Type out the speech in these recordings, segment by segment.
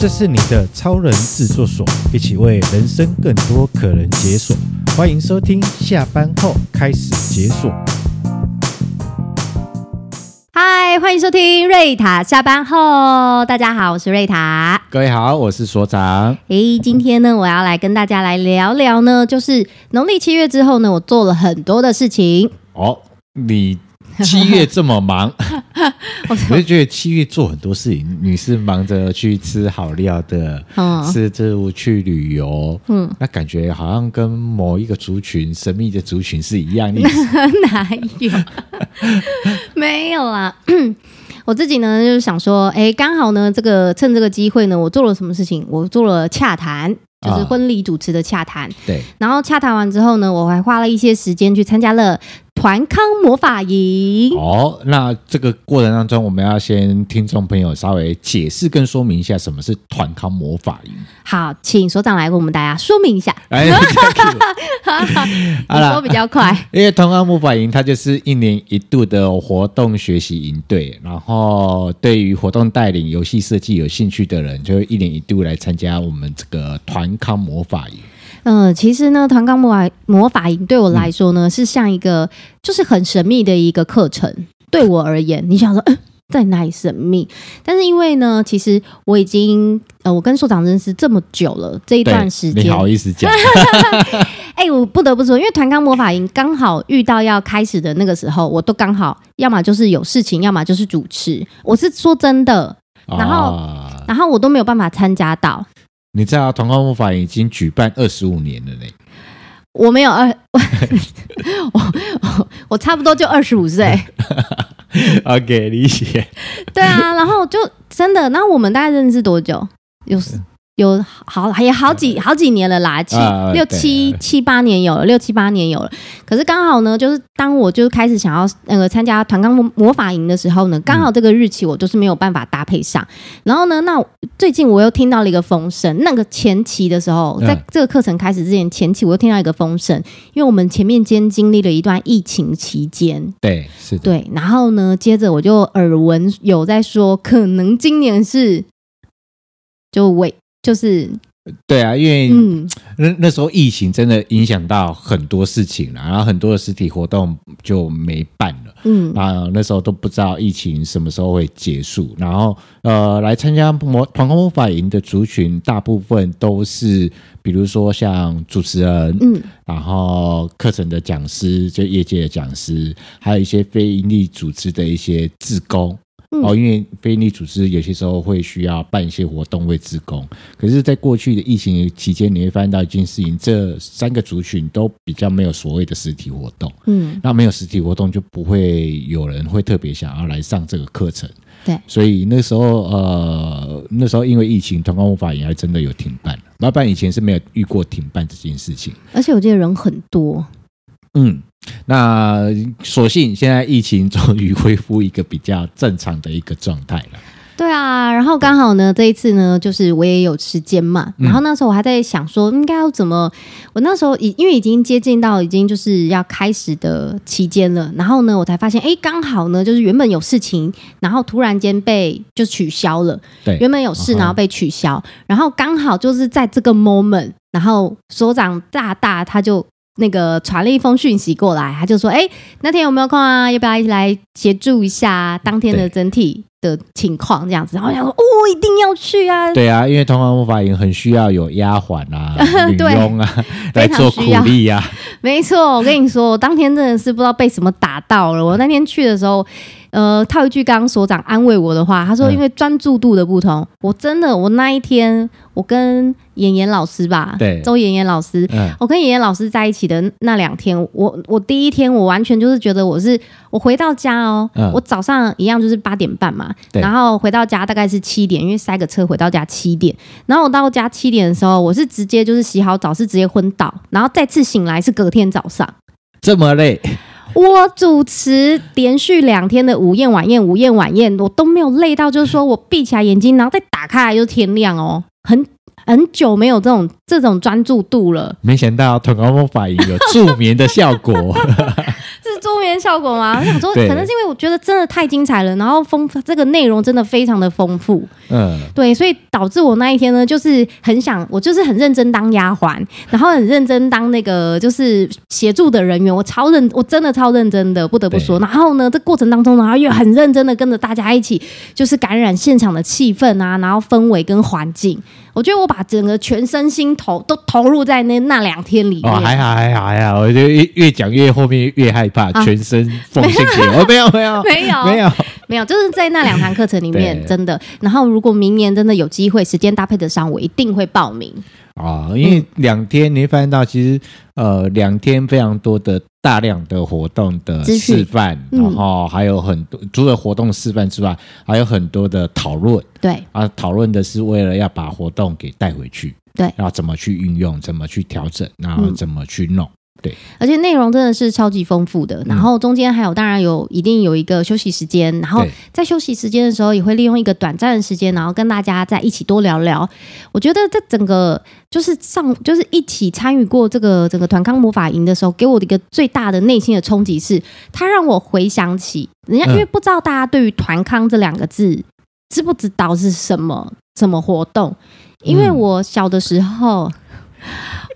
这是你的超人制作所，一起为人生更多可能解锁。欢迎收听，下班后开始解锁。嗨，欢迎收听瑞塔下班后。大家好，我是瑞塔。各位好，我是所长。诶，今天呢，我要来跟大家来聊聊呢，就是农历七月之后呢，我做了很多的事情。哦，你。七月这么忙，我就觉得七月做很多事情。你是忙着去吃好料的，嗯，是就去旅游，嗯，那感觉好像跟某一个族群神秘的族群是一样的。哪有？没有啊。我自己呢，就是想说，哎，刚好呢，这个趁这个机会呢，我做了什么事情？我做了洽谈，就是婚礼主持的洽谈。对。然后洽谈完之后呢，我还花了一些时间去参加了。团康魔法营哦，那这个过程当中，我们要先听众朋友稍微解释跟说明一下什么是团康魔法营。好，请所长来为我们大家说明一下。哎，你说比较快，因为团康魔法营它就是一年一度的活动学习营队，然后对于活动带领、游戏设计有兴趣的人，就会一年一度来参加我们这个团康魔法营。嗯、呃，其实呢，团钢魔法魔法营对我来说呢，嗯、是像一个就是很神秘的一个课程。对我而言，你想说，嗯、呃，在哪里神秘？但是因为呢，其实我已经呃，我跟所长认识这么久了，这一段时间，你好意思讲？哎、欸，我不得不说，因为团钢魔法营刚好遇到要开始的那个时候，我都刚好要么就是有事情，要么就是主持。我是说真的，然后、啊、然后我都没有办法参加到。你知道童话魔法已经举办二十五年了呢？我没有二，我我我差不多就二十五岁。OK，理解。对啊，然后就真的，那我们大概认识多久？有。有好也好几好几年了啦，七六七七八年有了，六七八年有了。可是刚好呢，就是当我就开始想要那个参加团钢魔法营的时候呢，刚好这个日期我就是没有办法搭配上。然后呢，那最近我又听到了一个风声，那个前期的时候，在这个课程开始之前前期，我又听到一个风声，因为我们前面间经历了一段疫情期间，对，是的，对。然后呢，接着我就耳闻有在说，可能今年是就尾。就是对啊，因为那那时候疫情真的影响到很多事情了，然后很多的实体活动就没办了。嗯啊，那时候都不知道疫情什么时候会结束。然后呃，来参加魔团康魔法营的族群，大部分都是比如说像主持人，嗯，然后课程的讲师，就业界的讲师，还有一些非营利组织的一些志工。哦，因为非营利组织有些时候会需要办一些活动为职工，可是，在过去的疫情期间，你会发现到一件事情，这三个族群都比较没有所谓的实体活动。嗯，那没有实体活动，就不会有人会特别想要来上这个课程。对，所以那时候，呃，那时候因为疫情，团康魔法也还真的有停办。老板以前是没有遇过停办这件事情，而且我记得人很多。嗯。那所幸现在疫情终于恢复一个比较正常的一个状态了。对啊，然后刚好呢，这一次呢，就是我也有时间嘛。然后那时候我还在想说，应该要怎么？我那时候已因为已经接近到已经就是要开始的期间了。然后呢，我才发现，哎，刚好呢，就是原本有事情，然后突然间被就取消了。对，原本有事，然后被取消，然后刚好就是在这个 moment，然后所长大大他就。那个传了一封讯息过来，他就说：“哎，那天有没有空啊？要不要一起来协助一下当天的整体的情况？这样子。”然后我想说：“哦，一定要去啊！”对啊，因为通常魔法营很需要有丫鬟啊、女佣啊来做苦力呀。没错，我跟你说，我当天真的是不知道被什么打到了。我那天去的时候。呃，套一句刚刚所长安慰我的话，他说：“因为专注度的不同，嗯、我真的，我那一天，我跟妍妍老师吧，对，周妍妍老师，嗯、我跟妍妍老师在一起的那两天，我我第一天，我完全就是觉得我是，我回到家哦，嗯、我早上一样就是八点半嘛，然后回到家大概是七点，因为塞个车回到家七点，然后我到家七点的时候，我是直接就是洗好澡是直接昏倒，然后再次醒来是隔天早上，这么累。”我主持连续两天的午宴晚宴，午宴晚宴，我都没有累到，就是说我闭起来眼睛，然后再打开来就天亮哦，很很久没有这种这种专注度了。没想到团康魔法有助眠的效果，效果吗？我想说，可能是因为我觉得真的太精彩了，然后丰这个内容真的非常的丰富。嗯，对，所以导致我那一天呢，就是很想，我就是很认真当丫鬟，然后很认真当那个就是协助的人员，我超认，我真的超认真的，不得不说。然后呢，这过程当中呢，然后又很认真的跟着大家一起，就是感染现场的气氛啊，然后氛围跟环境。我觉得我把整个全身心投都投入在那那两天里面。哦，还好还好还好，我觉得越越讲越后面越害怕，啊、全身奉献给我。没有没有没有没有没有，就是在那两堂课程里面 真的。然后如果明年真的有机会，时间搭配得上，我一定会报名。啊、哦，因为两天你会发现到，其实呃，两天非常多的大量的活动的示范，嗯、然后还有很多除了活动示范之外，还有很多的讨论。对啊，讨论的是为了要把活动给带回去，对，然后怎么去运用，怎么去调整，然后怎么去弄。嗯对，而且内容真的是超级丰富的，然后中间还有当然有一定有一个休息时间，然后在休息时间的时候也会利用一个短暂的时间，然后跟大家在一起多聊聊。我觉得这整个就是上就是一起参与过这个整个团康魔法营的时候，给我的一个最大的内心的冲击是，它让我回想起人家，因为不知道大家对于团康这两个字知不知道是什么什么活动，因为我小的时候。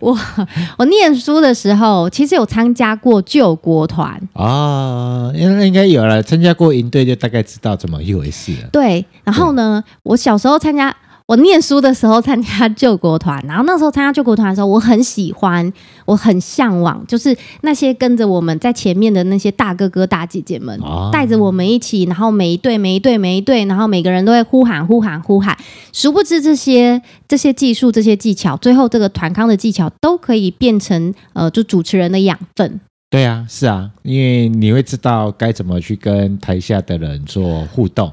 我 我念书的时候，其实有参加过救国团啊，应该应该有了，参加过营队就大概知道怎么一回事了。对，然后呢，我小时候参加。我念书的时候参加救国团，然后那时候参加救国团的时候，我很喜欢，我很向往，就是那些跟着我们在前面的那些大哥哥大姐姐们，带着我们一起，然后每一队每一队每一队，然后每个人都会呼喊呼喊呼喊。殊不知这些这些技术这些技巧，最后这个团康的技巧都可以变成呃，就主持人的养分。对啊，是啊，因为你会知道该怎么去跟台下的人做互动。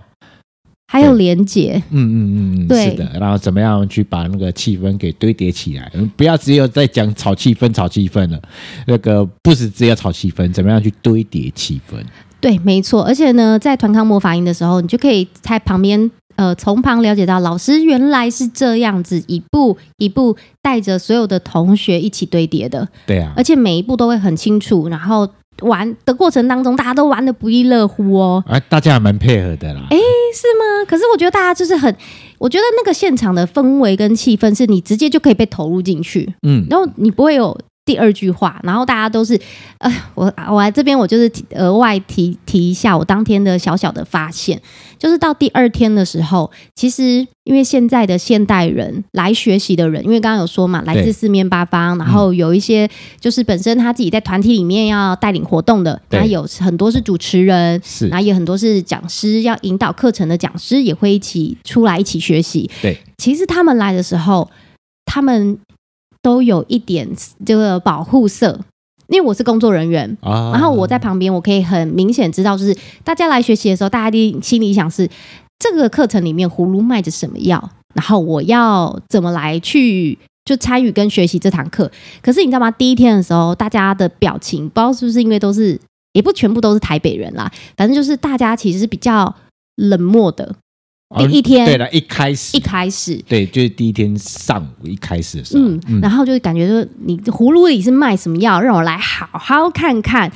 还有连结，嗯嗯嗯嗯，对是的，然后怎么样去把那个气氛给堆叠起来？不要只有在讲炒气氛、炒气氛了，那个不是只有炒气氛，怎么样去堆叠气氛？对，没错。而且呢，在团康魔法营的时候，你就可以在旁边，呃，从旁了解到老师原来是这样子一步一步带着所有的同学一起堆叠的。对啊，而且每一步都会很清楚，然后。玩的过程当中，大家都玩的不亦乐乎哦。哎，大家还蛮配合的啦。哎，是吗？可是我觉得大家就是很，我觉得那个现场的氛围跟气氛，是你直接就可以被投入进去。嗯，然后你不会有。第二句话，然后大家都是，呃，我我来这边，我就是额外提提一下我当天的小小的发现，就是到第二天的时候，其实因为现在的现代人来学习的人，因为刚刚有说嘛，来自四面八方，然后有一些就是本身他自己在团体里面要带领活动的，他有很多是主持人，是，然后也很多是讲师要引导课程的讲师，也会一起出来一起学习。对，其实他们来的时候，他们。都有一点这个保护色，因为我是工作人员，啊、然后我在旁边，我可以很明显知道，就是大家来学习的时候，大家的心里想是这个课程里面葫芦卖着什么药，然后我要怎么来去就参与跟学习这堂课。可是你知道吗？第一天的时候，大家的表情不知道是不是因为都是，也不全部都是台北人啦，反正就是大家其实是比较冷漠的。第一天，对了，一开始，一开始，对，就是第一天上午一开始的时候，嗯，嗯。然后就感觉说，你葫芦里是卖什么药，让我来好好看看，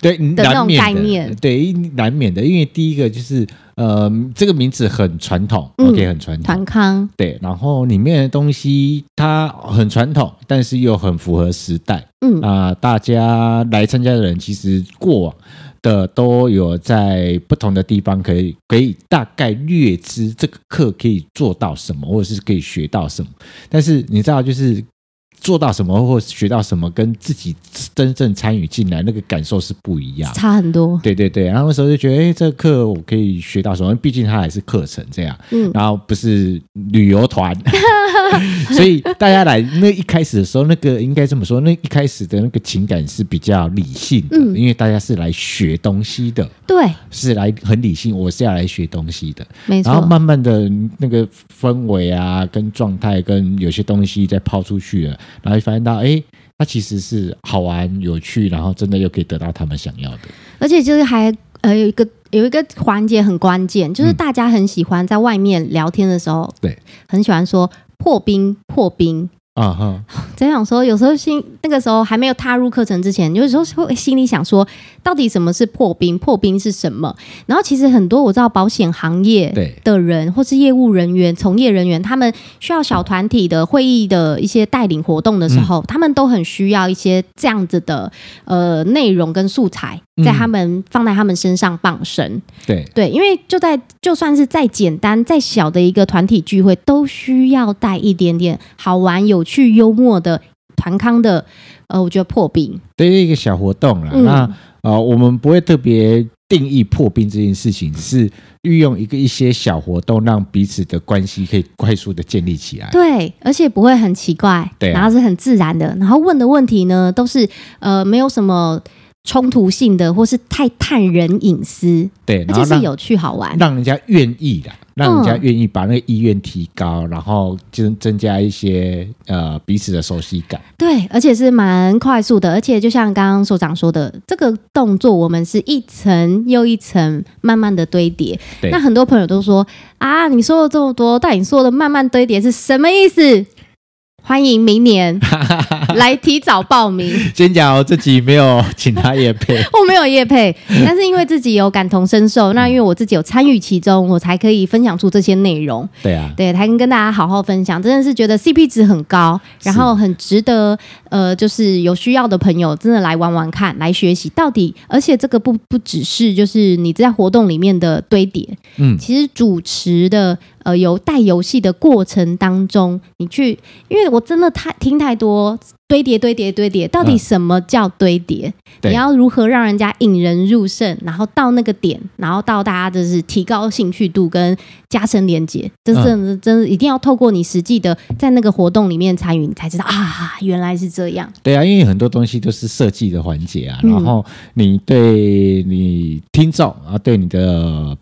对的那种概念，对，难免的，因为第一个就是，呃，这个名字很传统，嗯，OK，很传统，团康，对，然后里面的东西它很传统，但是又很符合时代，嗯。啊，呃，大家来参加的人其实过往。的都有在不同的地方可以可以大概略知这个课可以做到什么，或者是可以学到什么，但是你知道就是。做到什么或学到什么，跟自己真正参与进来那个感受是不一样，差很多。对对对，然后那时候就觉得，哎，这个课我可以学到什么？毕竟它还是课程这样，嗯，然后不是旅游团，所以大家来那一开始的时候，那个应该这么说，那一开始的那个情感是比较理性的，嗯，因为大家是来学东西的，对，是来很理性，我是要来学东西的，没错。然后慢慢的那个氛围啊，跟状态，跟有些东西再抛出去了。然后发现到，哎，它其实是好玩、有趣，然后真的又可以得到他们想要的。而且就是还呃有一个有一个环节很关键，就是大家很喜欢在外面聊天的时候，对、嗯，很喜欢说破冰、破冰。啊哈，真想说，有时候心那个时候还没有踏入课程之前，有时候会心里想说，到底什么是破冰？破冰是什么？然后其实很多我知道保险行业的人，或是业务人员、从业人员，他们需要小团体的会议的一些带领活动的时候，嗯、他们都很需要一些这样子的呃内容跟素材，在他们放在他们身上傍身。对对，因为就在就算是再简单再小的一个团体聚会，都需要带一点点好玩有。去幽默的团康的，呃，我觉得破冰对一个小活动啦。嗯、那呃，我们不会特别定义破冰这件事情，是运用一个一些小活动，让彼此的关系可以快速的建立起来。对，而且不会很奇怪，对、啊，然后是很自然的。然后问的问题呢，都是呃，没有什么。冲突性的，或是太探人隐私，对，而且是有趣好玩，让人家愿意的，让人家愿意把那个意愿提高，嗯、然后增增加一些呃彼此的熟悉感。对，而且是蛮快速的，而且就像刚刚所长说的，这个动作我们是一层又一层慢慢的堆叠。对那很多朋友都说啊，你说了这么多，但你说的慢慢堆叠是什么意思？欢迎明年 来提早报名。先讲自己没有请他业配，我没有业配，但是因为自己有感同身受，那因为我自己有参与其中，我才可以分享出这些内容。对啊，对，才能跟大家好好分享。真的是觉得 CP 值很高，然后很值得，呃，就是有需要的朋友真的来玩玩看，来学习到底。而且这个不不只是就是你在活动里面的堆叠，嗯，其实主持的。呃，由带游戏的过程当中，你去，因为我真的太听太多堆叠堆叠堆叠，到底什么叫堆叠？嗯、你要如何让人家引人入胜，然后到那个点，然后到大家就是提高兴趣度跟加深连接，这真的真的一定要透过你实际的在那个活动里面参与，你才知道啊，原来是这样。对啊，因为很多东西都是设计的环节啊，然后你对你听众啊，对你的。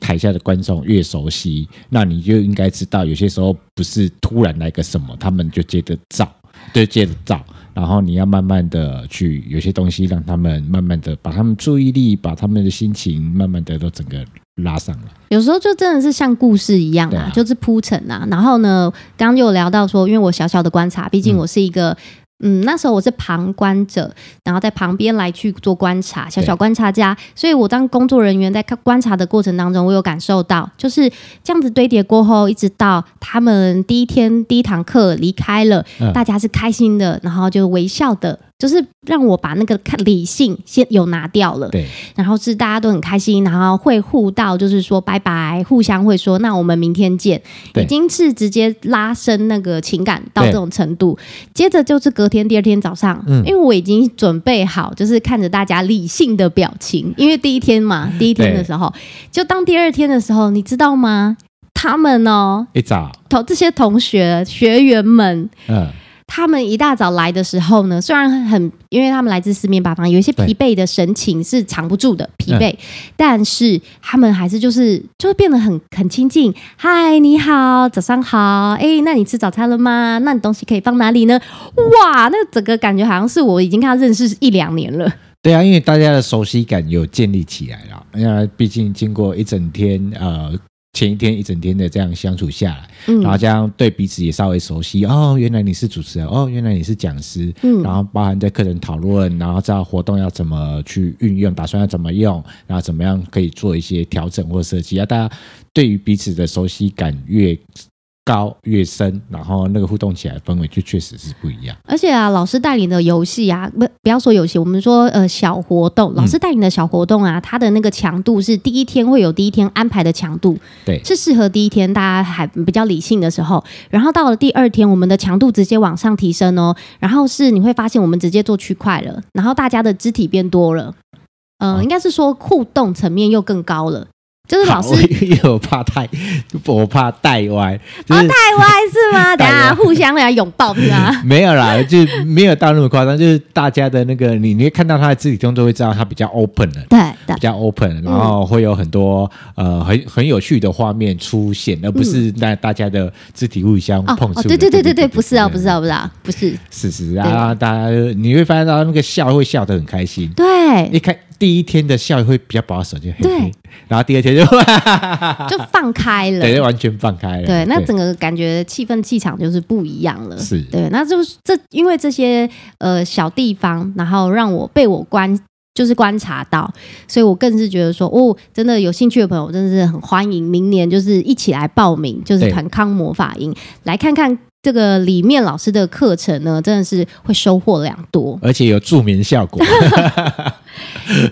台下的观众越熟悉，那你就应该知道，有些时候不是突然来个什么，他们就接着照，对接着照，然后你要慢慢的去，有些东西让他们慢慢的把他们注意力，把他们的心情慢慢的都整个拉上来。有时候就真的是像故事一样啊，啊就是铺陈啊。然后呢，刚刚就有聊到说，因为我小小的观察，毕竟我是一个。嗯嗯，那时候我是旁观者，然后在旁边来去做观察，小小观察家。所以我当工作人员在看观察的过程当中，我有感受到，就是这样子堆叠过后，一直到他们第一天第一堂课离开了，嗯、大家是开心的，然后就微笑的。就是让我把那个看理性先有拿掉了，对，然后是大家都很开心，然后会互道，就是说拜拜，互相会说，那我们明天见，已经是直接拉伸那个情感到这种程度。接着就是隔天第二天早上，嗯，因为我已经准备好，就是看着大家理性的表情，因为第一天嘛，第一天的时候，就当第二天的时候，你知道吗？他们哦，一早。同这些同学学员们，嗯。他们一大早来的时候呢，虽然很，因为他们来自四面八方，有一些疲惫的神情是藏不住的疲惫，嗯、但是他们还是就是就会变得很很亲近。嗨，你好，早上好。哎，那你吃早餐了吗？那你东西可以放哪里呢？哇，那整个感觉好像是我已经跟他认识一两年了。对啊，因为大家的熟悉感有建立起来了，因为毕竟经过一整天呃。前一天一整天的这样相处下来，嗯、然后这样对彼此也稍微熟悉哦，原来你是主持人哦，原来你是讲师，嗯、然后包含在课程讨论，然后知道活动要怎么去运用，打算要怎么用，然后怎么样可以做一些调整或设计啊，大家对于彼此的熟悉感越高越深，然后那个互动起来氛围就确实是不一样。而且啊，老师带领的游戏啊，不不要说游戏，我们说呃小活动，老师带领的小活动啊，它的那个强度是第一天会有第一天安排的强度，对，是适合第一天大家还比较理性的时候。然后到了第二天，我们的强度直接往上提升哦。然后是你会发现，我们直接做区块了，然后大家的肢体变多了，嗯、应该是说互动层面又更高了。就是老师，因为我怕太，我怕带歪。就是、哦，带歪是吗？等下互相来拥抱是吗？没有啦，就没有到那么夸张。就是大家的那个，你你会看到他的肢体动作，会知道他比较 open 的，对，比较 open，然后会有很多呃很很有趣的画面出现，而不是那大家的肢体互相碰触。对对对对对，不是啊，不是啊，不是啊，不是。是是啊，大家你会发现到那个笑会笑得很开心。对，一开。第一天的笑会比较保守，就嘿嘿对，然后第二天就 就放开了，对，完全放开了。对，那整个感觉气氛气场就是不一样了。是对，那就是这因为这些呃小地方，然后让我被我观就是观察到，所以我更是觉得说，哦，真的有兴趣的朋友，真的是很欢迎明年就是一起来报名，就是团康魔法营来看看。这个里面老师的课程呢，真的是会收获良多，而且有助眠效果。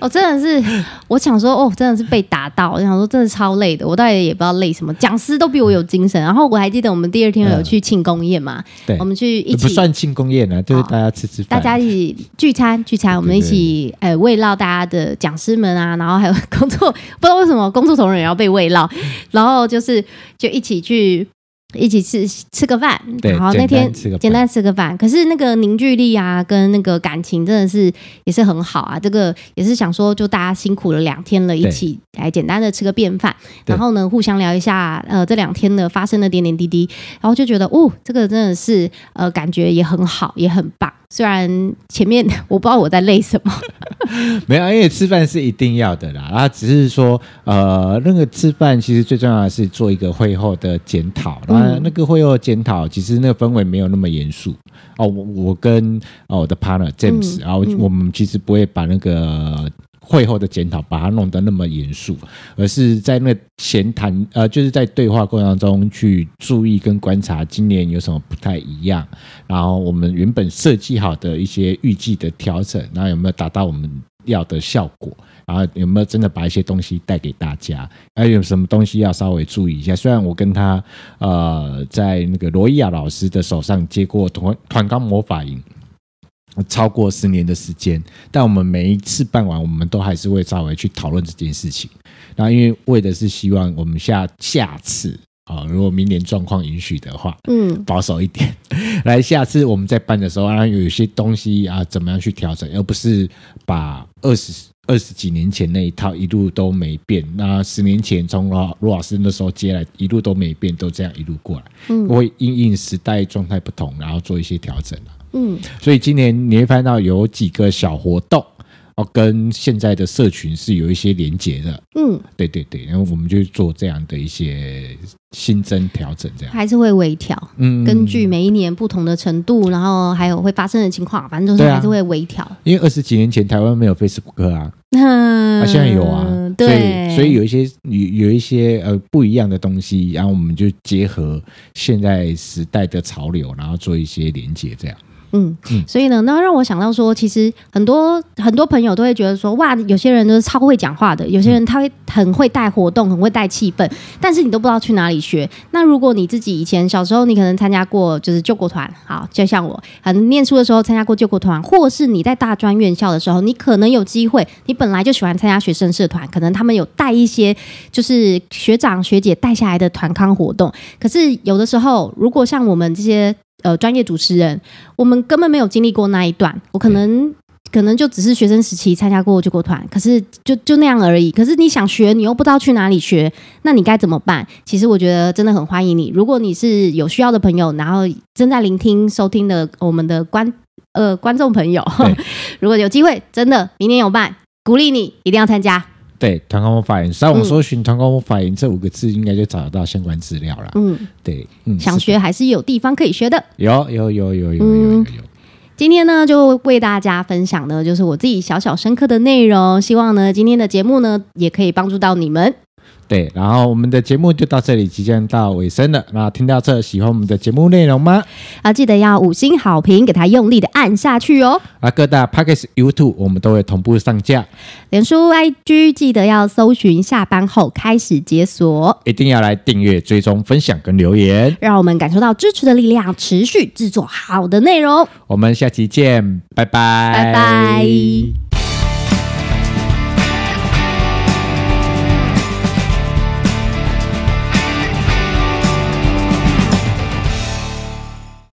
我、哦、真的是，我想说，哦，真的是被打到。我想说，真的超累的，我到底也不知道累什么。讲师都比我有精神。然后我还记得我们第二天有去庆功宴嘛？嗯、对，我们去一起不算庆功宴呢，就是大家吃吃饭，大家一起聚餐聚餐。我们一起呃慰劳大家的讲师们啊，然后还有工作，不知道为什么工作同仁也要被慰劳，然后就是就一起去。一起吃吃个饭，然后那天简单吃个饭，可是那个凝聚力啊，跟那个感情真的是也是很好啊。这个也是想说，就大家辛苦了两天了，一起来简单的吃个便饭，然后呢，互相聊一下呃这两天的发生的点点滴滴，然后就觉得哦，这个真的是呃感觉也很好，也很棒。虽然前面 我不知道我在累什么，没有，因为吃饭是一定要的啦。然后只是说，呃，那个吃饭其实最重要的是做一个会后的检讨。然后那个会后检讨，其实那个氛围没有那么严肃哦。我我跟哦我的 partner James，然后我们其实不会把那个。会后的检讨，把它弄得那么严肃，而是在那闲谈，呃，就是在对话过程当中去注意跟观察今年有什么不太一样，然后我们原本设计好的一些预计的调整，然后有没有达到我们要的效果，然后有没有真的把一些东西带给大家，还有什么东西要稍微注意一下。虽然我跟他呃在那个罗伊亚老师的手上接过团团康魔法营。超过十年的时间，但我们每一次办完，我们都还是会稍微去讨论这件事情。然后，因为为的是希望我们下下次啊，如果明年状况允许的话，嗯，保守一点，来下次我们在办的时候，然后有一些东西啊，怎么样去调整，而不是把二十二十几年前那一套一路都没变。那十年前从罗罗老师那时候接来，一路都没变，都这样一路过来，嗯，会因应时代状态不同，然后做一些调整。嗯，所以今年你会看到有几个小活动哦，跟现在的社群是有一些连接的。嗯，对对对，然后我们就做这样的一些新增调整，这样还是会微调。嗯，根据每一年不同的程度，然后还有会发生的情况，反正就是还是会微调。因为二十几年前台湾没有 Facebook 啊，嗯，啊，现在有啊，对，所以所以有一些有有一些呃不一样的东西，然后我们就结合现在时代的潮流，然后做一些连接，这样。嗯，所以呢，那让我想到说，其实很多很多朋友都会觉得说，哇，有些人都是超会讲话的，有些人他会很会带活动，很会带气氛，但是你都不知道去哪里学。那如果你自己以前小时候，你可能参加过就是救国团，好，就像我，可能念书的时候参加过救国团，或是你在大专院校的时候，你可能有机会，你本来就喜欢参加学生社团，可能他们有带一些就是学长学姐带下来的团康活动。可是有的时候，如果像我们这些。呃，专业主持人，我们根本没有经历过那一段。我可能可能就只是学生时期参加过救国团，可是就就那样而已。可是你想学，你又不知道去哪里学，那你该怎么办？其实我觉得真的很欢迎你。如果你是有需要的朋友，然后正在聆听、收听的我们的观呃观众朋友，如果有机会，真的明年有办，鼓励你一定要参加。对，团康魔法营，上网搜寻“团康魔法营”这五个字，应该就找得到相关资料了。嗯，对，嗯，想学还是有地方可以学的。有，有，有，有，有，有，有，有。今天呢，就为大家分享的，就是我自己小小深刻的内容。希望呢，今天的节目呢，也可以帮助到你们。对，然后我们的节目就到这里，即将到尾声了。那听到这，喜欢我们的节目内容吗？啊，记得要五星好评，给它用力的按下去哦。啊，各大 Podcast、YouTube 我们都会同步上架。脸书、IG 记得要搜寻，下班后开始解锁，一定要来订阅、追踪、分享跟留言，让我们感受到支持的力量，持续制作好的内容。我们下期见，拜拜，拜拜。